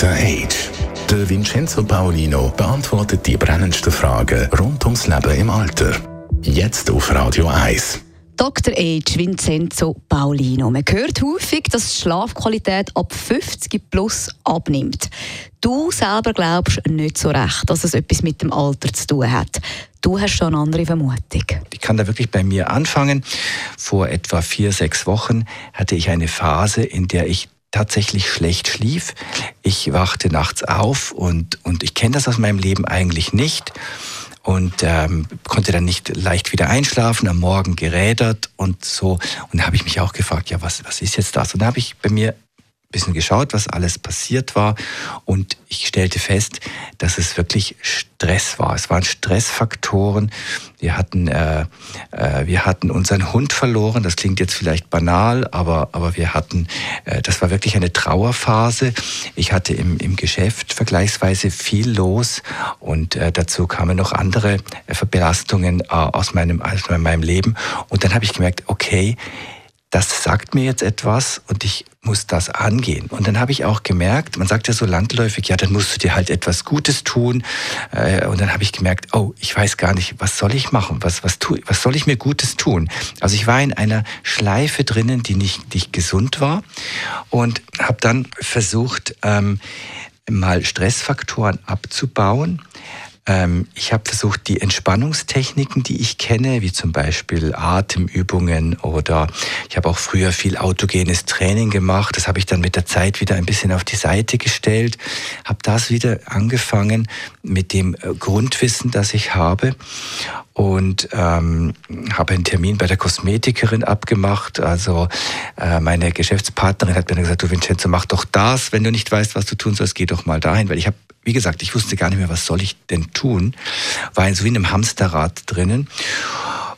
Dr. Age. Der Vincenzo Paolino beantwortet die brennendsten Fragen rund ums Leben im Alter. Jetzt auf Radio 1. Dr. Age Vincenzo Paolino. Man hört häufig, dass die Schlafqualität ab 50 plus abnimmt. Du selber glaubst nicht so recht, dass es etwas mit dem Alter zu tun hat. Du hast schon eine andere Vermutung. Ich kann da wirklich bei mir anfangen. Vor etwa vier, sechs Wochen hatte ich eine Phase, in der ich tatsächlich schlecht schlief. Ich wachte nachts auf und, und ich kenne das aus meinem Leben eigentlich nicht und ähm, konnte dann nicht leicht wieder einschlafen, am Morgen gerädert und so. Und da habe ich mich auch gefragt, ja, was, was ist jetzt das? Und da habe ich bei mir bisschen geschaut, was alles passiert war und ich stellte fest, dass es wirklich Stress war. Es waren Stressfaktoren. Wir hatten, äh, äh, wir hatten unseren Hund verloren. Das klingt jetzt vielleicht banal, aber, aber wir hatten, äh, das war wirklich eine Trauerphase. Ich hatte im, im Geschäft vergleichsweise viel los und äh, dazu kamen noch andere äh, Belastungen äh, aus, meinem, aus meinem Leben. Und dann habe ich gemerkt, okay, das sagt mir jetzt etwas und ich muss das angehen. Und dann habe ich auch gemerkt, man sagt ja so landläufig, ja, dann musst du dir halt etwas Gutes tun. Äh, und dann habe ich gemerkt, oh, ich weiß gar nicht, was soll ich machen? Was, was, tu, was soll ich mir Gutes tun? Also ich war in einer Schleife drinnen, die nicht, nicht gesund war und habe dann versucht, ähm, mal Stressfaktoren abzubauen ich habe versucht, die Entspannungstechniken, die ich kenne, wie zum Beispiel Atemübungen oder ich habe auch früher viel autogenes Training gemacht. Das habe ich dann mit der Zeit wieder ein bisschen auf die Seite gestellt, habe das wieder angefangen mit dem äh, Grundwissen, das ich habe und ähm, habe einen Termin bei der Kosmetikerin abgemacht. Also äh, meine Geschäftspartnerin hat mir dann gesagt, du Vincenzo, mach doch das, wenn du nicht weißt, was du tun sollst, geh doch mal dahin, weil ich habe wie gesagt, ich wusste gar nicht mehr, was soll ich denn tun. War so wie in einem Hamsterrad drinnen.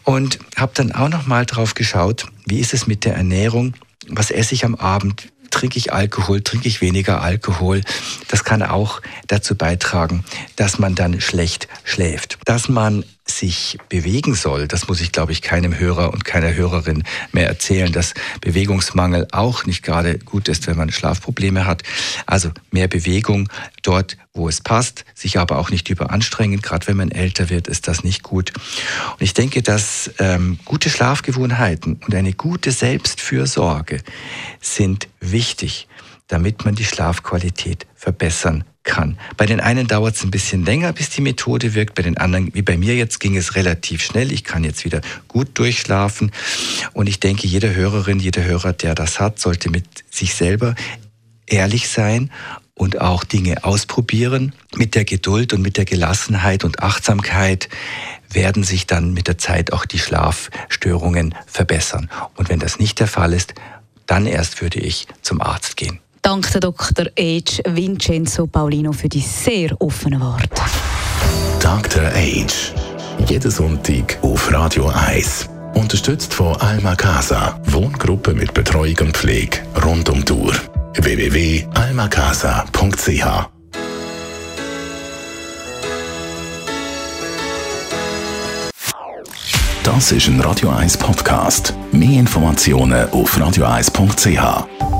Und habe dann auch noch mal drauf geschaut, wie ist es mit der Ernährung? Was esse ich am Abend? Trinke ich Alkohol? Trinke ich weniger Alkohol? Das kann auch dazu beitragen, dass man dann schlecht schläft. Dass man sich bewegen soll, das muss ich, glaube ich, keinem Hörer und keiner Hörerin mehr erzählen, dass Bewegungsmangel auch nicht gerade gut ist, wenn man Schlafprobleme hat. Also mehr Bewegung dort, wo es passt, sich aber auch nicht überanstrengen. Gerade wenn man älter wird, ist das nicht gut. Und ich denke, dass ähm, gute Schlafgewohnheiten und eine gute Selbstfürsorge sind wichtig, damit man die Schlafqualität verbessern kann. Bei den einen dauert es ein bisschen länger, bis die Methode wirkt. Bei den anderen, wie bei mir jetzt, ging es relativ schnell. Ich kann jetzt wieder gut durchschlafen. Und ich denke, jede Hörerin, jeder Hörer, der das hat, sollte mit sich selber ehrlich sein und auch Dinge ausprobieren. Mit der Geduld und mit der Gelassenheit und Achtsamkeit werden sich dann mit der Zeit auch die Schlafstörungen verbessern. Und wenn das nicht der Fall ist, dann erst würde ich zum Arzt gehen. Danke Dr. H. Vincenzo Paulino für die sehr offenen Worte. Dr. H. Jeden Sonntag auf Radio 1. Unterstützt von Alma Casa. Wohngruppe mit Betreuung und Pflege rund um die Uhr. www.almacasa.ch Das ist ein Radio 1 Podcast. Mehr Informationen auf radio1.ch.